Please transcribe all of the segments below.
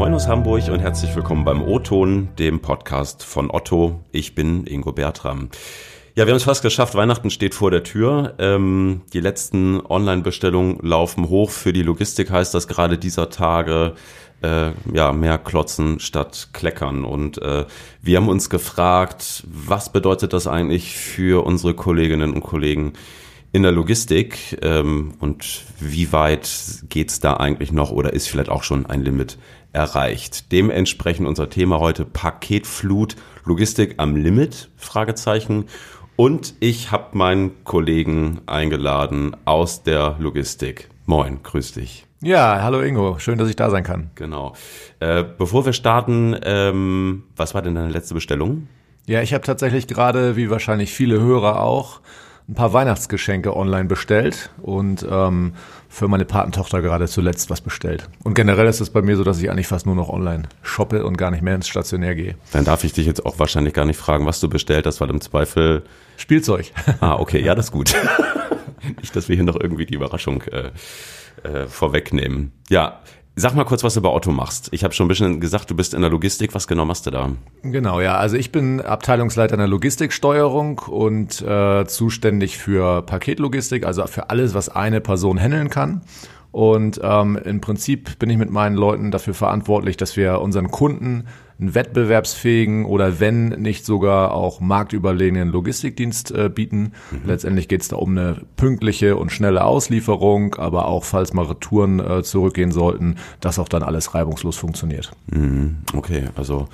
Moin aus Hamburg und herzlich willkommen beim O-Ton, dem Podcast von Otto. Ich bin Ingo Bertram. Ja, wir haben es fast geschafft. Weihnachten steht vor der Tür. Ähm, die letzten Online-Bestellungen laufen hoch. Für die Logistik heißt das gerade dieser Tage äh, ja mehr klotzen statt kleckern. Und äh, wir haben uns gefragt, was bedeutet das eigentlich für unsere Kolleginnen und Kollegen in der Logistik ähm, und wie weit geht's da eigentlich noch oder ist vielleicht auch schon ein Limit erreicht? Dementsprechend unser Thema heute Paketflut, Logistik am Limit? Fragezeichen. Und ich habe meinen Kollegen eingeladen aus der Logistik. Moin, grüß dich. Ja, hallo Ingo, schön, dass ich da sein kann. Genau. Äh, bevor wir starten, ähm, was war denn deine letzte Bestellung? Ja, ich habe tatsächlich gerade, wie wahrscheinlich viele Hörer auch, ein paar Weihnachtsgeschenke online bestellt und ähm, für meine Patentochter gerade zuletzt was bestellt. Und generell ist es bei mir so, dass ich eigentlich fast nur noch online shoppe und gar nicht mehr ins Stationär gehe. Dann darf ich dich jetzt auch wahrscheinlich gar nicht fragen, was du bestellt hast, weil im Zweifel Spielzeug. Ah, okay, ja, das ist gut. nicht, dass wir hier noch irgendwie die Überraschung äh, äh, vorwegnehmen. Ja, Sag mal kurz, was du bei Otto machst. Ich habe schon ein bisschen gesagt, du bist in der Logistik. Was genau machst du da? Genau, ja. Also ich bin Abteilungsleiter in der Logistiksteuerung und äh, zuständig für Paketlogistik, also für alles, was eine Person handeln kann. Und ähm, im Prinzip bin ich mit meinen Leuten dafür verantwortlich, dass wir unseren Kunden einen wettbewerbsfähigen oder wenn nicht sogar auch marktüberlegenen Logistikdienst äh, bieten. Mhm. Letztendlich geht es da um eine pünktliche und schnelle Auslieferung, aber auch falls mal Retouren äh, zurückgehen sollten, dass auch dann alles reibungslos funktioniert. Mhm. Okay, also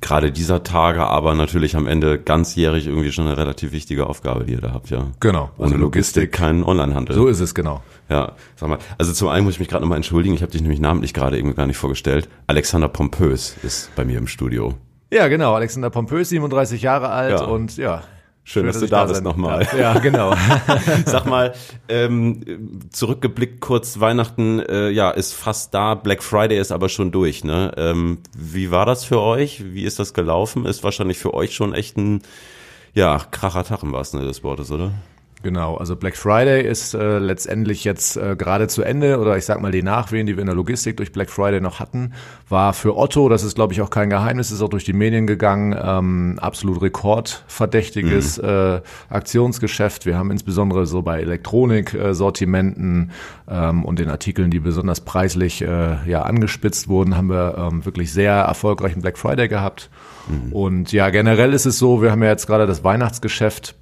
gerade dieser Tage, aber natürlich am Ende ganzjährig irgendwie schon eine relativ wichtige Aufgabe, die ihr da habt, ja. Genau. Ohne also Logistik, Logistik kein Onlinehandel. So ist es, genau. Ja, sag mal, also zum einen muss ich mich gerade nochmal entschuldigen, ich habe dich nämlich namentlich gerade irgendwie gar nicht vorgestellt. Alexander Pompös ist bei mir im Studio. Ja, genau, Alexander Pompös, 37 Jahre alt ja. und ja, Schön, dass, dass du da bist nochmal. Ja, genau. Sag mal, ähm, zurückgeblickt kurz, Weihnachten, äh, ja, ist fast da, Black Friday ist aber schon durch, ne? Ähm, wie war das für euch? Wie ist das gelaufen? Ist wahrscheinlich für euch schon echt ein, ja, kracher Tag im wahrsten Sinne des Wortes, oder? Genau, also Black Friday ist äh, letztendlich jetzt äh, gerade zu Ende oder ich sag mal die Nachwehen, die wir in der Logistik durch Black Friday noch hatten, war für Otto, das ist glaube ich auch kein Geheimnis, ist auch durch die Medien gegangen, ähm, absolut rekordverdächtiges mhm. äh, Aktionsgeschäft. Wir haben insbesondere so bei Elektronik-Sortimenten ähm, und den Artikeln, die besonders preislich äh, ja angespitzt wurden, haben wir ähm, wirklich sehr erfolgreichen Black Friday gehabt. Mhm. Und ja, generell ist es so, wir haben ja jetzt gerade das Weihnachtsgeschäft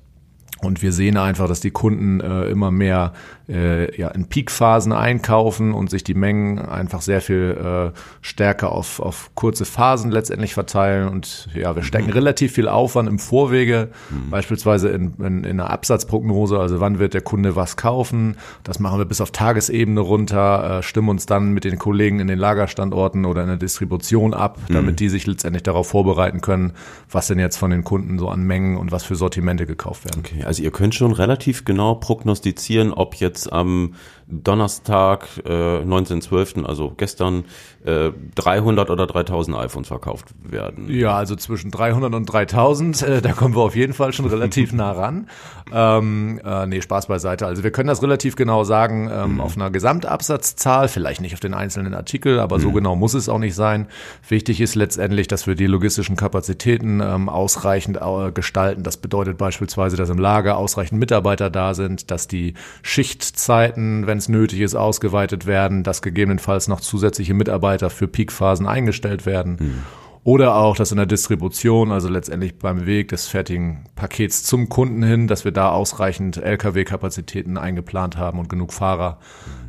und wir sehen einfach, dass die Kunden äh, immer mehr äh, ja, in Peakphasen einkaufen und sich die Mengen einfach sehr viel äh, stärker auf, auf kurze Phasen letztendlich verteilen. Und ja, wir stecken mhm. relativ viel Aufwand im Vorwege, mhm. beispielsweise in, in, in einer Absatzprognose, also wann wird der Kunde was kaufen. Das machen wir bis auf Tagesebene runter, äh, stimmen uns dann mit den Kollegen in den Lagerstandorten oder in der Distribution ab, mhm. damit die sich letztendlich darauf vorbereiten können, was denn jetzt von den Kunden so an Mengen und was für Sortimente gekauft werden. Okay, also ihr könnt schon relativ genau prognostizieren, ob jetzt am Donnerstag, äh, 19.12., also gestern, äh, 300 oder 3000 iPhones verkauft werden. Ja, also zwischen 300 und 3000, äh, da kommen wir auf jeden Fall schon relativ nah ran. Ähm, äh, nee, Spaß beiseite. Also wir können das relativ genau sagen ähm, mhm. auf einer Gesamtabsatzzahl, vielleicht nicht auf den einzelnen Artikel, aber mhm. so genau muss es auch nicht sein. Wichtig ist letztendlich, dass wir die logistischen Kapazitäten ähm, ausreichend äh, gestalten. Das bedeutet beispielsweise, dass im Lager ausreichend Mitarbeiter da sind, dass die Schichtzeiten, wenn wenn es nötig ist, ausgeweitet werden, dass gegebenenfalls noch zusätzliche Mitarbeiter für Peakphasen eingestellt werden. Mhm. Oder auch, dass in der Distribution, also letztendlich beim Weg des fertigen Pakets zum Kunden hin, dass wir da ausreichend Lkw-Kapazitäten eingeplant haben und genug Fahrer,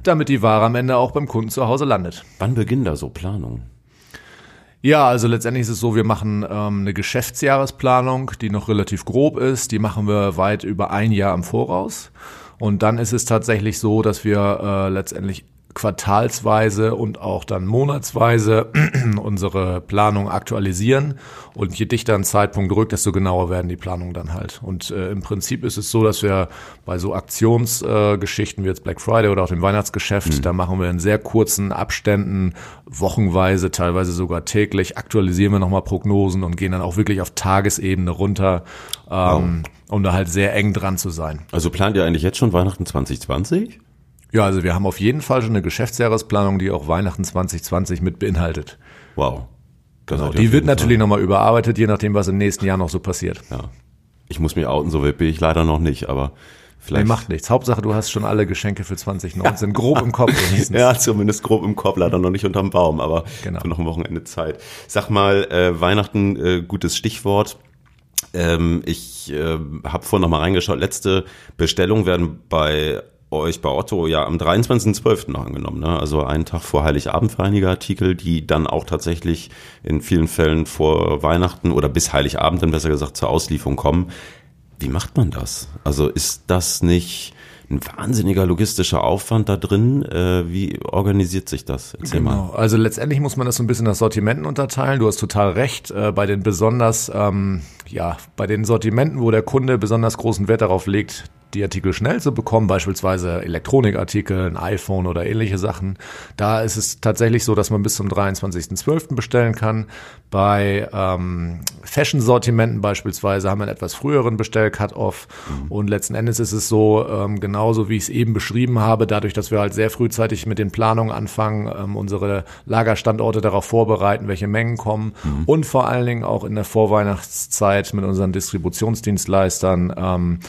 damit die Ware am Ende auch beim Kunden zu Hause landet. Wann beginnt da so Planung? Ja, also letztendlich ist es so, wir machen ähm, eine Geschäftsjahresplanung, die noch relativ grob ist. Die machen wir weit über ein Jahr im Voraus. Und dann ist es tatsächlich so, dass wir äh, letztendlich quartalsweise und auch dann monatsweise unsere Planung aktualisieren. Und je dichter ein Zeitpunkt rückt, desto genauer werden die Planungen dann halt. Und äh, im Prinzip ist es so, dass wir bei so Aktionsgeschichten äh, wie jetzt Black Friday oder auch dem Weihnachtsgeschäft, mhm. da machen wir in sehr kurzen Abständen, wochenweise, teilweise sogar täglich, aktualisieren wir nochmal Prognosen und gehen dann auch wirklich auf Tagesebene runter. Ähm, wow. Um da halt sehr eng dran zu sein. Also plant ihr eigentlich jetzt schon Weihnachten 2020? Ja, also wir haben auf jeden Fall schon eine Geschäftsjahresplanung, die auch Weihnachten 2020 mit beinhaltet. Wow. Genau, die wird natürlich nochmal überarbeitet, je nachdem, was im nächsten Jahr noch so passiert. Ja. Ich muss mich outen, so weit bin ich leider noch nicht, aber vielleicht. Nee, macht nichts. Hauptsache, du hast schon alle Geschenke für 2019 grob im Kopf. Wenigstens. ja, zumindest grob im Kopf, leider noch nicht unterm Baum, aber genau. noch ein Wochenende Zeit. Sag mal, äh, Weihnachten, äh, gutes Stichwort. Ähm, ich äh, habe vorhin noch mal reingeschaut. Letzte Bestellungen werden bei euch bei Otto ja am 23.12. noch angenommen, ne? also einen Tag vor Heiligabend für einige Artikel, die dann auch tatsächlich in vielen Fällen vor Weihnachten oder bis Heiligabend dann besser gesagt zur Auslieferung kommen. Wie macht man das? Also ist das nicht ein wahnsinniger logistischer Aufwand da drin. Äh, wie organisiert sich das? Erzähl genau. mal. Also letztendlich muss man das so ein bisschen nach Sortimenten unterteilen. Du hast total recht. Äh, bei den besonders, ähm, ja, bei den Sortimenten, wo der Kunde besonders großen Wert darauf legt, die Artikel schnell zu bekommen, beispielsweise Elektronikartikel, ein iPhone oder ähnliche Sachen. Da ist es tatsächlich so, dass man bis zum 23.12. bestellen kann. Bei ähm, Fashion-Sortimenten beispielsweise haben wir einen etwas früheren Bestell-Cut-Off. Mhm. Und letzten Endes ist es so, ähm, genauso wie ich es eben beschrieben habe, dadurch, dass wir halt sehr frühzeitig mit den Planungen anfangen, ähm, unsere Lagerstandorte darauf vorbereiten, welche Mengen kommen mhm. und vor allen Dingen auch in der Vorweihnachtszeit mit unseren Distributionsdienstleistern ähm,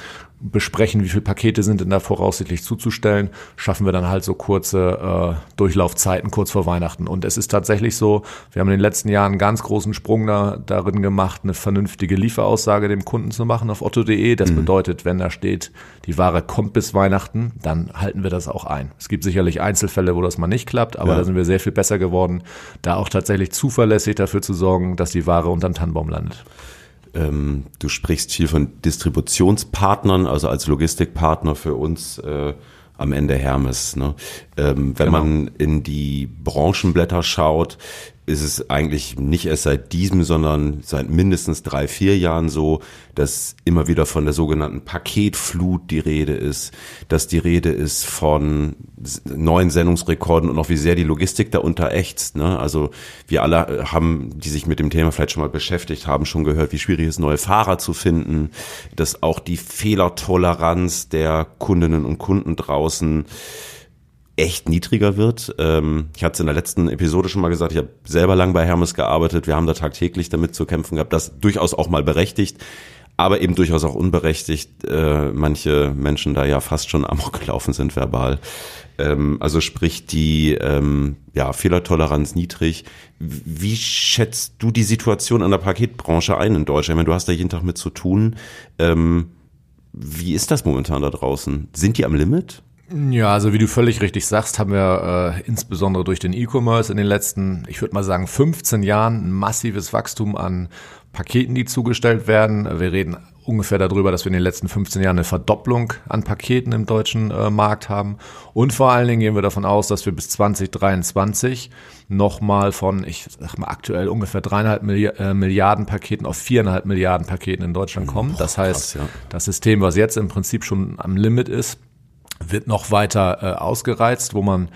besprechen, wie viele Pakete sind denn da voraussichtlich zuzustellen, schaffen wir dann halt so kurze äh, Durchlaufzeiten kurz vor Weihnachten. Und es ist tatsächlich so, wir haben in den letzten Jahren einen ganz großen Sprung da, darin gemacht, eine vernünftige Lieferaussage dem Kunden zu machen auf otto.de. Das mhm. bedeutet, wenn da steht, die Ware kommt bis Weihnachten, dann halten wir das auch ein. Es gibt sicherlich Einzelfälle, wo das mal nicht klappt, aber ja. da sind wir sehr viel besser geworden, da auch tatsächlich zuverlässig dafür zu sorgen, dass die Ware unterm Tannenbaum landet. Ähm, du sprichst viel von Distributionspartnern, also als Logistikpartner für uns äh, am Ende Hermes. Ne? Ähm, wenn genau. man in die Branchenblätter schaut, ist es eigentlich nicht erst seit diesem, sondern seit mindestens drei, vier Jahren so, dass immer wieder von der sogenannten Paketflut die Rede ist, dass die Rede ist von neuen Sendungsrekorden und auch wie sehr die Logistik da unterächzt. Ne? Also wir alle haben, die sich mit dem Thema vielleicht schon mal beschäftigt haben, schon gehört, wie schwierig es ist, neue Fahrer zu finden, dass auch die Fehlertoleranz der Kundinnen und Kunden draußen echt niedriger wird. Ähm, ich hatte es in der letzten Episode schon mal gesagt, ich habe selber lang bei Hermes gearbeitet. Wir haben da tagtäglich damit zu kämpfen gehabt. Das durchaus auch mal berechtigt, aber eben durchaus auch unberechtigt. Äh, manche Menschen da ja fast schon amok gelaufen sind verbal. Ähm, also sprich die ähm, ja, Fehlertoleranz niedrig. Wie schätzt du die Situation an der Paketbranche ein in Deutschland? Ich meine, du hast da jeden Tag mit zu tun. Wie ist das momentan da draußen? Sind die am Limit? Ja, also wie du völlig richtig sagst, haben wir äh, insbesondere durch den E-Commerce in den letzten, ich würde mal sagen, 15 Jahren ein massives Wachstum an Paketen, die zugestellt werden. Wir reden ungefähr darüber, dass wir in den letzten 15 Jahren eine Verdopplung an Paketen im deutschen äh, Markt haben. Und vor allen Dingen gehen wir davon aus, dass wir bis 2023 nochmal von, ich sag mal aktuell ungefähr dreieinhalb äh, Milliarden Paketen auf viereinhalb Milliarden Paketen in Deutschland kommen. Das heißt, krass, ja. das System, was jetzt im Prinzip schon am Limit ist, wird noch weiter äh, ausgereizt, wo man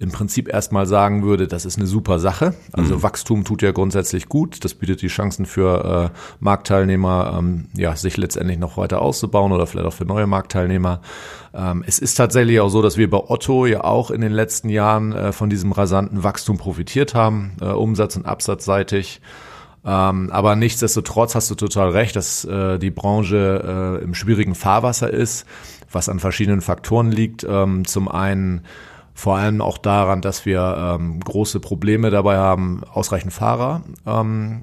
im Prinzip erstmal sagen würde, das ist eine super Sache. Also mhm. Wachstum tut ja grundsätzlich gut. Das bietet die Chancen für äh, Marktteilnehmer, ähm, ja, sich letztendlich noch weiter auszubauen oder vielleicht auch für neue Marktteilnehmer. Ähm, es ist tatsächlich auch so, dass wir bei Otto ja auch in den letzten Jahren äh, von diesem rasanten Wachstum profitiert haben, äh, umsatz- und absatzseitig. Ähm, aber nichtsdestotrotz hast du total recht, dass äh, die Branche äh, im schwierigen Fahrwasser ist was an verschiedenen Faktoren liegt. Ähm, zum einen vor allem auch daran, dass wir ähm, große Probleme dabei haben, ausreichend Fahrer ähm,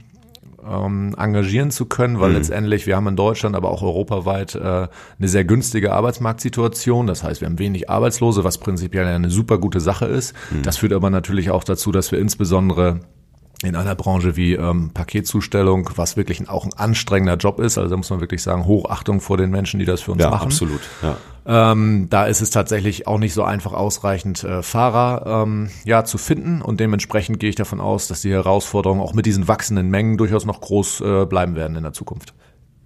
ähm, engagieren zu können, weil mhm. letztendlich wir haben in Deutschland, aber auch europaweit äh, eine sehr günstige Arbeitsmarktsituation. Das heißt, wir haben wenig Arbeitslose, was prinzipiell eine super gute Sache ist. Mhm. Das führt aber natürlich auch dazu, dass wir insbesondere in einer Branche wie ähm, Paketzustellung, was wirklich auch ein anstrengender Job ist. Also da muss man wirklich sagen, Hochachtung vor den Menschen, die das für uns ja, machen. Absolut. Ja. Ähm, da ist es tatsächlich auch nicht so einfach ausreichend äh, Fahrer ähm, ja zu finden und dementsprechend gehe ich davon aus, dass die Herausforderungen auch mit diesen wachsenden Mengen durchaus noch groß äh, bleiben werden in der Zukunft.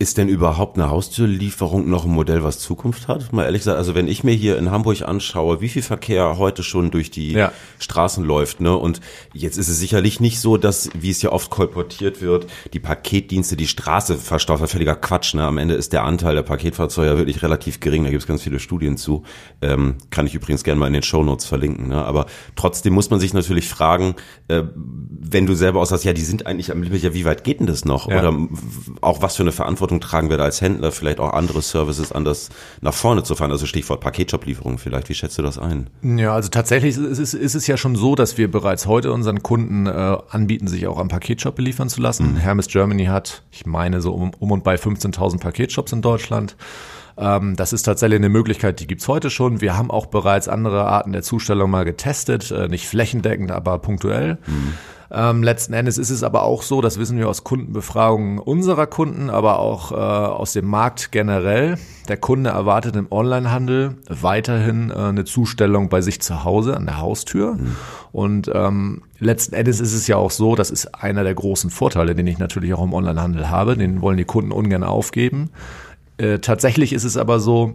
Ist denn überhaupt eine Haustürlieferung noch ein Modell, was Zukunft hat? Mal ehrlich gesagt, also wenn ich mir hier in Hamburg anschaue, wie viel Verkehr heute schon durch die ja. Straßen läuft, ne? Und jetzt ist es sicherlich nicht so, dass, wie es ja oft kolportiert wird, die Paketdienste die Straße verstaufen. Völliger Quatsch, ne? Am Ende ist der Anteil der Paketfahrzeuge ja wirklich relativ gering. Da gibt es ganz viele Studien zu. Ähm, kann ich übrigens gerne mal in den Shownotes verlinken, ne? Aber trotzdem muss man sich natürlich fragen, äh, wenn du selber aussagst, ja, die sind eigentlich am Limit, ja, wie weit geht denn das noch? Ja. Oder auch was für eine Verantwortung Verantwortung tragen wir da als Händler, vielleicht auch andere Services anders nach vorne zu fahren? Also Stichwort Paketshop-Lieferung vielleicht. Wie schätzt du das ein? Ja, also tatsächlich ist es, ist es ja schon so, dass wir bereits heute unseren Kunden äh, anbieten, sich auch am Paketshop beliefern zu lassen. Mhm. Hermes Germany hat, ich meine, so um, um und bei 15.000 Paketshops in Deutschland ähm, das ist tatsächlich eine Möglichkeit, die gibt's heute schon. Wir haben auch bereits andere Arten der Zustellung mal getestet, äh, nicht flächendeckend, aber punktuell. Mhm. Ähm, letzten Endes ist es aber auch so, das wissen wir aus Kundenbefragungen unserer Kunden, aber auch äh, aus dem Markt generell. Der Kunde erwartet im Onlinehandel weiterhin äh, eine Zustellung bei sich zu Hause an der Haustür. Mhm. Und ähm, letzten Endes ist es ja auch so, das ist einer der großen Vorteile, den ich natürlich auch im Onlinehandel habe. Den wollen die Kunden ungern aufgeben. Äh, tatsächlich ist es aber so,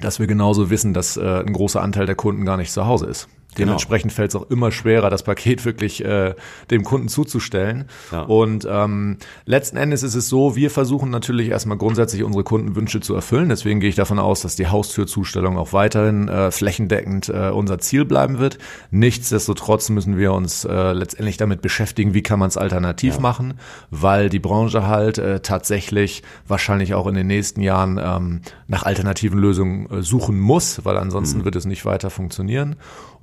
dass wir genauso wissen, dass äh, ein großer Anteil der Kunden gar nicht zu Hause ist. Genau. Dementsprechend genau. fällt es auch immer schwerer, das Paket wirklich äh, dem Kunden zuzustellen. Ja. Und ähm, letzten Endes ist es so, wir versuchen natürlich erstmal grundsätzlich unsere Kundenwünsche zu erfüllen. Deswegen gehe ich davon aus, dass die Haustürzustellung auch weiterhin äh, flächendeckend äh, unser Ziel bleiben wird. Nichtsdestotrotz müssen wir uns äh, letztendlich damit beschäftigen, wie kann man es alternativ ja. machen, weil die Branche halt äh, tatsächlich wahrscheinlich auch in den nächsten Jahren ähm, nach alternativen Lösungen äh, suchen muss, weil ansonsten mhm. wird es nicht weiter funktionieren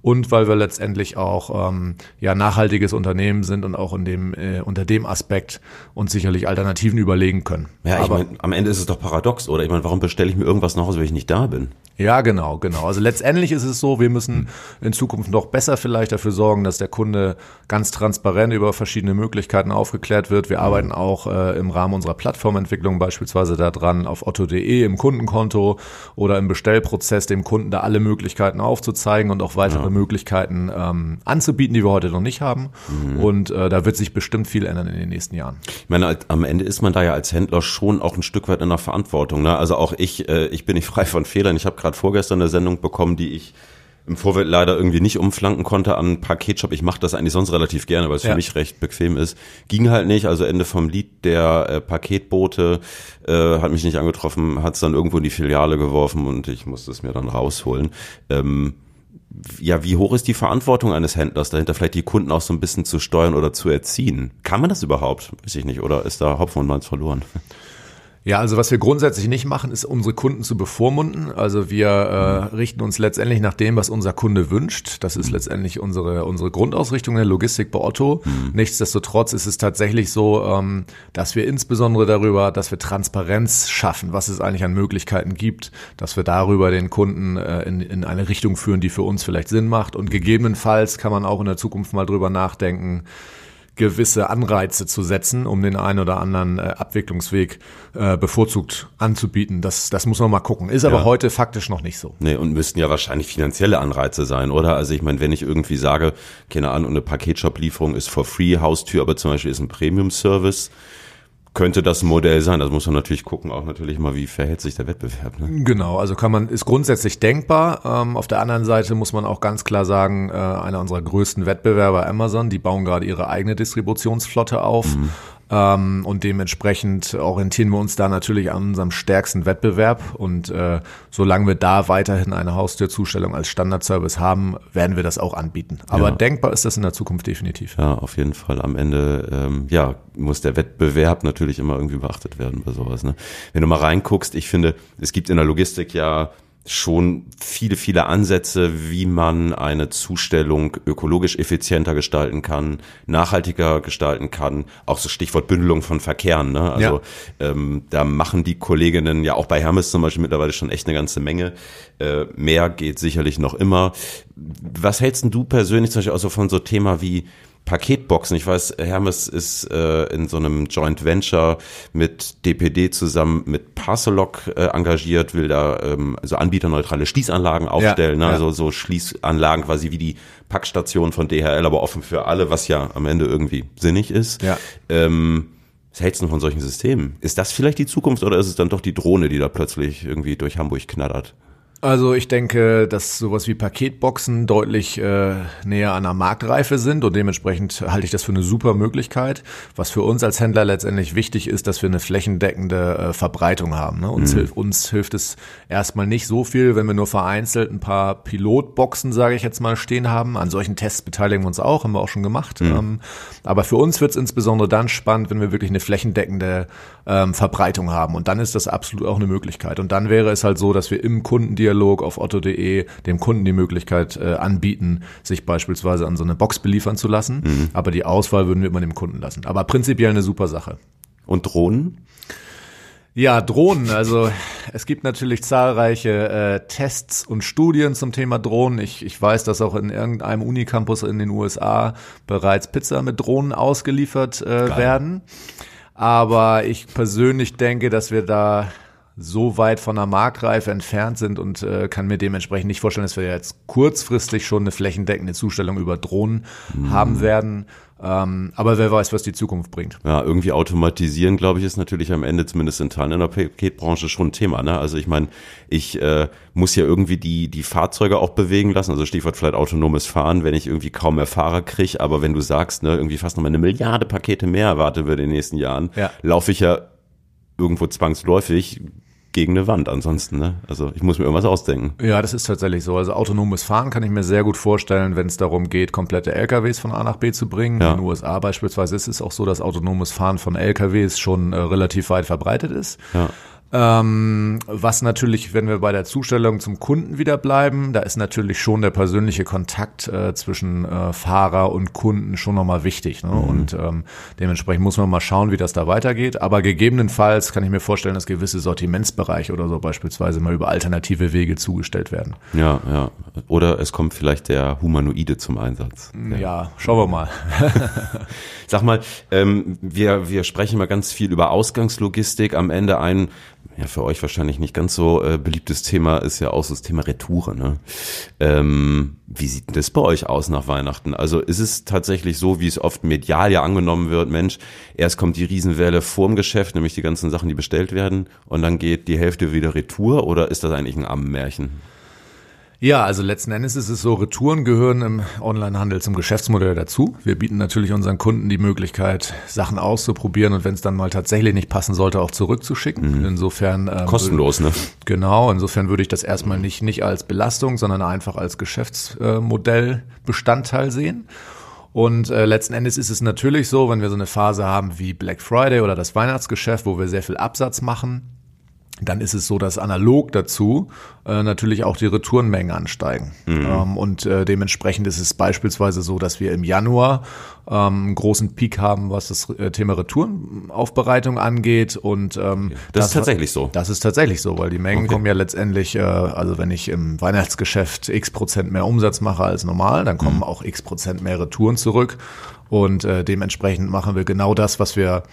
und weil wir letztendlich auch ähm, ja nachhaltiges Unternehmen sind und auch in dem äh, unter dem Aspekt uns sicherlich Alternativen überlegen können. Ja, Aber, ich am Ende ist es doch paradox, oder? Ich meine, warum bestelle ich mir irgendwas nach Hause, wenn ich nicht da bin? Ja, genau, genau. Also letztendlich ist es so, wir müssen in Zukunft noch besser vielleicht dafür sorgen, dass der Kunde ganz transparent über verschiedene Möglichkeiten aufgeklärt wird. Wir arbeiten auch äh, im Rahmen unserer Plattformentwicklung beispielsweise daran, auf otto.de im Kundenkonto oder im Bestellprozess dem Kunden da alle Möglichkeiten aufzuzeigen und auch weitere ja. Möglichkeiten ähm, anzubieten, die wir heute noch nicht haben. Mhm. Und äh, da wird sich bestimmt viel ändern in den nächsten Jahren. Ich meine, am Ende ist man da ja als Händler schon auch ein Stück weit in der Verantwortung. Ne? Also auch ich, äh, ich bin nicht frei von Fehlern. Ich habe gerade vorgestern eine Sendung bekommen, die ich im Vorfeld leider irgendwie nicht umflanken konnte an Paketshop. Ich mache das eigentlich sonst relativ gerne, weil es ja. für mich recht bequem ist. Ging halt nicht. Also Ende vom Lied der äh, Paketbote äh, hat mich nicht angetroffen, hat es dann irgendwo in die Filiale geworfen und ich musste es mir dann rausholen. Ähm, ja, wie hoch ist die Verantwortung eines Händlers dahinter, vielleicht die Kunden auch so ein bisschen zu steuern oder zu erziehen? Kann man das überhaupt? Weiß ich nicht. Oder ist da Hopfen und Malz verloren? Ja, also was wir grundsätzlich nicht machen, ist unsere Kunden zu bevormunden. Also wir äh, richten uns letztendlich nach dem, was unser Kunde wünscht. Das ist letztendlich unsere unsere Grundausrichtung der Logistik bei Otto. Mhm. Nichtsdestotrotz ist es tatsächlich so, ähm, dass wir insbesondere darüber, dass wir Transparenz schaffen, was es eigentlich an Möglichkeiten gibt, dass wir darüber den Kunden äh, in, in eine Richtung führen, die für uns vielleicht Sinn macht. Und gegebenenfalls kann man auch in der Zukunft mal drüber nachdenken, gewisse Anreize zu setzen, um den einen oder anderen äh, Abwicklungsweg äh, bevorzugt anzubieten. Das, das muss man mal gucken. Ist aber ja. heute faktisch noch nicht so. Nee, und müssten ja wahrscheinlich finanzielle Anreize sein, oder? Also ich meine, wenn ich irgendwie sage, keine Ahnung, eine Paketshop-Lieferung ist for free, Haustür, aber zum Beispiel ist ein Premium-Service, könnte das ein Modell sein. Das muss man natürlich gucken, auch natürlich mal, wie verhält sich der Wettbewerb. Ne? Genau, also kann man, ist grundsätzlich denkbar. Ähm, auf der anderen Seite muss man auch ganz klar sagen, äh, einer unserer größten Wettbewerber, Amazon, die bauen gerade ihre eigene Distributionsflotte auf. Mhm. Ähm, und dementsprechend orientieren wir uns da natürlich an unserem stärksten Wettbewerb. Und äh, solange wir da weiterhin eine Haustürzustellung als Standardservice haben, werden wir das auch anbieten. Aber ja. denkbar ist das in der Zukunft definitiv. Ja, auf jeden Fall. Am Ende, ähm, ja, muss der Wettbewerb natürlich immer irgendwie beachtet werden bei sowas. Ne? Wenn du mal reinguckst, ich finde, es gibt in der Logistik ja schon viele, viele Ansätze, wie man eine Zustellung ökologisch effizienter gestalten kann, nachhaltiger gestalten kann. Auch so Stichwort Bündelung von Verkehren. Ne? Also ja. ähm, da machen die Kolleginnen ja auch bei Hermes zum Beispiel mittlerweile schon echt eine ganze Menge. Äh, mehr geht sicherlich noch immer. Was hältst denn du persönlich zum Beispiel auch so von so Thema wie Paketboxen. Ich weiß, Hermes ist äh, in so einem Joint Venture mit DPD zusammen mit Parcelog äh, engagiert, will da ähm, also anbieterneutrale Schließanlagen aufstellen, ja, ne? also so Schließanlagen quasi wie die Packstation von DHL, aber offen für alle, was ja am Ende irgendwie sinnig ist. Ja. Ähm, Was hältst du von solchen Systemen? Ist das vielleicht die Zukunft oder ist es dann doch die Drohne, die da plötzlich irgendwie durch Hamburg knattert? Also ich denke, dass sowas wie Paketboxen deutlich äh, näher an der Marktreife sind und dementsprechend halte ich das für eine super Möglichkeit. Was für uns als Händler letztendlich wichtig ist, dass wir eine flächendeckende äh, Verbreitung haben. Ne? Uns, mhm. hilft, uns hilft es erstmal nicht so viel, wenn wir nur vereinzelt ein paar Pilotboxen, sage ich jetzt mal, stehen haben. An solchen Tests beteiligen wir uns auch, haben wir auch schon gemacht. Mhm. Ähm, aber für uns wird es insbesondere dann spannend, wenn wir wirklich eine flächendeckende ähm, Verbreitung haben. Und dann ist das absolut auch eine Möglichkeit. Und dann wäre es halt so, dass wir im Kundendialog auf otto.de dem Kunden die Möglichkeit äh, anbieten, sich beispielsweise an so eine Box beliefern zu lassen. Mhm. Aber die Auswahl würden wir immer dem Kunden lassen. Aber prinzipiell eine super Sache. Und Drohnen? Ja, Drohnen. Also es gibt natürlich zahlreiche äh, Tests und Studien zum Thema Drohnen. Ich, ich weiß, dass auch in irgendeinem Unicampus in den USA bereits Pizza mit Drohnen ausgeliefert äh, werden. Aber ich persönlich denke, dass wir da so weit von der Marktreife entfernt sind und äh, kann mir dementsprechend nicht vorstellen, dass wir jetzt kurzfristig schon eine flächendeckende Zustellung über Drohnen mhm. haben werden. Ähm, aber wer weiß, was die Zukunft bringt. Ja, irgendwie automatisieren, glaube ich, ist natürlich am Ende zumindest in Teilen in der Paketbranche schon ein Thema. Ne? Also ich meine, ich äh, muss ja irgendwie die, die Fahrzeuge auch bewegen lassen. Also Stichwort vielleicht autonomes Fahren, wenn ich irgendwie kaum mehr Fahrer kriege. Aber wenn du sagst, ne, irgendwie fast noch mal eine Milliarde Pakete mehr erwartet wird in den nächsten Jahren, ja. laufe ich ja irgendwo zwangsläufig gegen eine Wand ansonsten. Ne? Also ich muss mir irgendwas ausdenken. Ja, das ist tatsächlich so. Also autonomes Fahren kann ich mir sehr gut vorstellen, wenn es darum geht, komplette LKWs von A nach B zu bringen. Ja. In den USA beispielsweise ist es auch so, dass autonomes Fahren von LKWs schon äh, relativ weit verbreitet ist. Ja. Ähm, was natürlich, wenn wir bei der Zustellung zum Kunden wieder bleiben, da ist natürlich schon der persönliche Kontakt äh, zwischen äh, Fahrer und Kunden schon nochmal wichtig. Ne? Mhm. Und ähm, dementsprechend muss man mal schauen, wie das da weitergeht. Aber gegebenenfalls kann ich mir vorstellen, dass gewisse Sortimentsbereiche oder so beispielsweise mal über alternative Wege zugestellt werden. Ja, ja. Oder es kommt vielleicht der Humanoide zum Einsatz. Ja, ja schauen wir mal. Sag mal, ähm, wir, wir sprechen mal ganz viel über Ausgangslogistik. Am Ende ein ja für euch wahrscheinlich nicht ganz so äh, beliebtes Thema ist ja auch so das Thema Retoure. Ne? Ähm, wie sieht denn das bei euch aus nach Weihnachten? Also ist es tatsächlich so, wie es oft medial ja angenommen wird, Mensch, erst kommt die Riesenwelle vorm Geschäft, nämlich die ganzen Sachen, die bestellt werden, und dann geht die Hälfte wieder Retour oder ist das eigentlich ein Ammenmärchen? Ja, also letzten Endes ist es so, Retouren gehören im Onlinehandel zum Geschäftsmodell dazu. Wir bieten natürlich unseren Kunden die Möglichkeit, Sachen auszuprobieren und wenn es dann mal tatsächlich nicht passen sollte, auch zurückzuschicken. Mhm. Insofern ähm, kostenlos, ne? Genau, insofern würde ich das erstmal nicht nicht als Belastung, sondern einfach als Geschäftsmodell Bestandteil sehen. Und äh, letzten Endes ist es natürlich so, wenn wir so eine Phase haben wie Black Friday oder das Weihnachtsgeschäft, wo wir sehr viel Absatz machen, dann ist es so, dass analog dazu äh, natürlich auch die Retourenmengen ansteigen. Mhm. Ähm, und äh, dementsprechend ist es beispielsweise so, dass wir im Januar ähm, einen großen Peak haben, was das äh, Thema Retourenaufbereitung angeht. Und ähm, das, das, ist tatsächlich so. Das ist tatsächlich so, weil die Mengen okay. kommen ja letztendlich, äh, also wenn ich im Weihnachtsgeschäft x Prozent mehr Umsatz mache als normal, dann kommen mhm. auch x Prozent mehr Retouren zurück. Und äh, dementsprechend machen wir genau das, was wir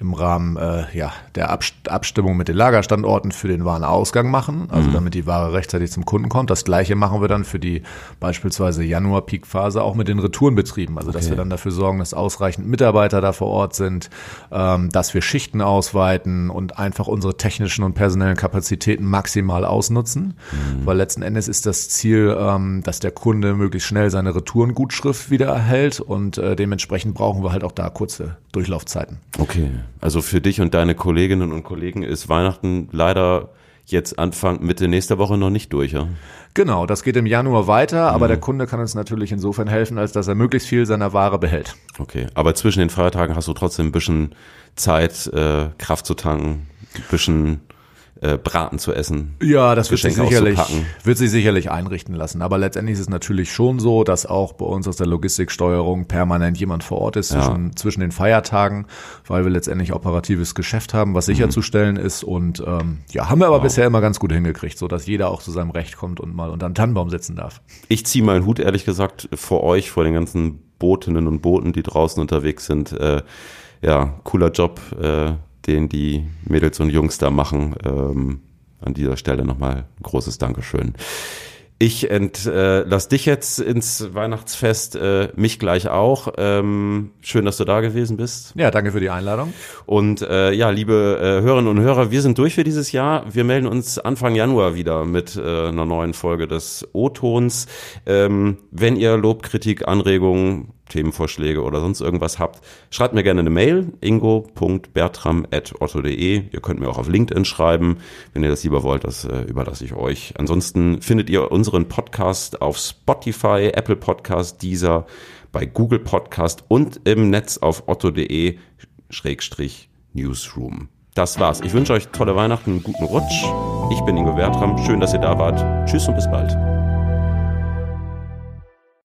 im Rahmen äh, ja, der Abstimmung mit den Lagerstandorten für den Warenausgang machen, also mhm. damit die Ware rechtzeitig zum Kunden kommt. Das gleiche machen wir dann für die beispielsweise Januar-Peak-Phase auch mit den Retourenbetrieben, also dass okay. wir dann dafür sorgen, dass ausreichend Mitarbeiter da vor Ort sind, ähm, dass wir Schichten ausweiten und einfach unsere technischen und personellen Kapazitäten maximal ausnutzen, mhm. weil letzten Endes ist das Ziel, ähm, dass der Kunde möglichst schnell seine Retourengutschrift wieder erhält und äh, dementsprechend brauchen wir halt auch da kurze Durchlaufzeiten. Okay. Also für dich und deine Kolleginnen und Kollegen ist Weihnachten leider jetzt Anfang Mitte nächster Woche noch nicht durch, ja? Genau, das geht im Januar weiter, aber mhm. der Kunde kann uns natürlich insofern helfen, als dass er möglichst viel seiner Ware behält. Okay, aber zwischen den Feiertagen hast du trotzdem ein bisschen Zeit, äh, Kraft zu tanken, ein bisschen äh, Braten zu essen. Ja, das wird sich, sicherlich, wird sich sicherlich einrichten lassen. Aber letztendlich ist es natürlich schon so, dass auch bei uns aus der Logistiksteuerung permanent jemand vor Ort ist ja. zwischen, zwischen den Feiertagen, weil wir letztendlich operatives Geschäft haben, was sicherzustellen mhm. ist. Und ähm, ja, haben wir aber wow. bisher immer ganz gut hingekriegt, so dass jeder auch zu seinem Recht kommt und mal unter einem Tannenbaum sitzen darf. Ich ziehe meinen Hut ehrlich gesagt vor euch, vor den ganzen Botinnen und Boten, die draußen unterwegs sind. Äh, ja, cooler Job. Äh, den die Mädels und Jungs da machen. Ähm, an dieser Stelle nochmal ein großes Dankeschön. Ich entlass äh, dich jetzt ins Weihnachtsfest, äh, mich gleich auch. Ähm, schön, dass du da gewesen bist. Ja, danke für die Einladung. Und äh, ja, liebe äh, Hörerinnen und Hörer, wir sind durch für dieses Jahr. Wir melden uns Anfang Januar wieder mit äh, einer neuen Folge des O-Tons. Ähm, wenn ihr Lob, Kritik, Anregungen, Themenvorschläge oder sonst irgendwas habt, schreibt mir gerne eine Mail, ingo.bertram.otto.de. Ihr könnt mir auch auf LinkedIn schreiben. Wenn ihr das lieber wollt, das äh, überlasse ich euch. Ansonsten findet ihr unseren Podcast auf Spotify, Apple Podcast, Deezer, bei Google Podcast und im Netz auf otto.de Schrägstrich Newsroom. Das war's. Ich wünsche euch tolle Weihnachten, einen guten Rutsch. Ich bin Ingo Bertram. Schön, dass ihr da wart. Tschüss und bis bald.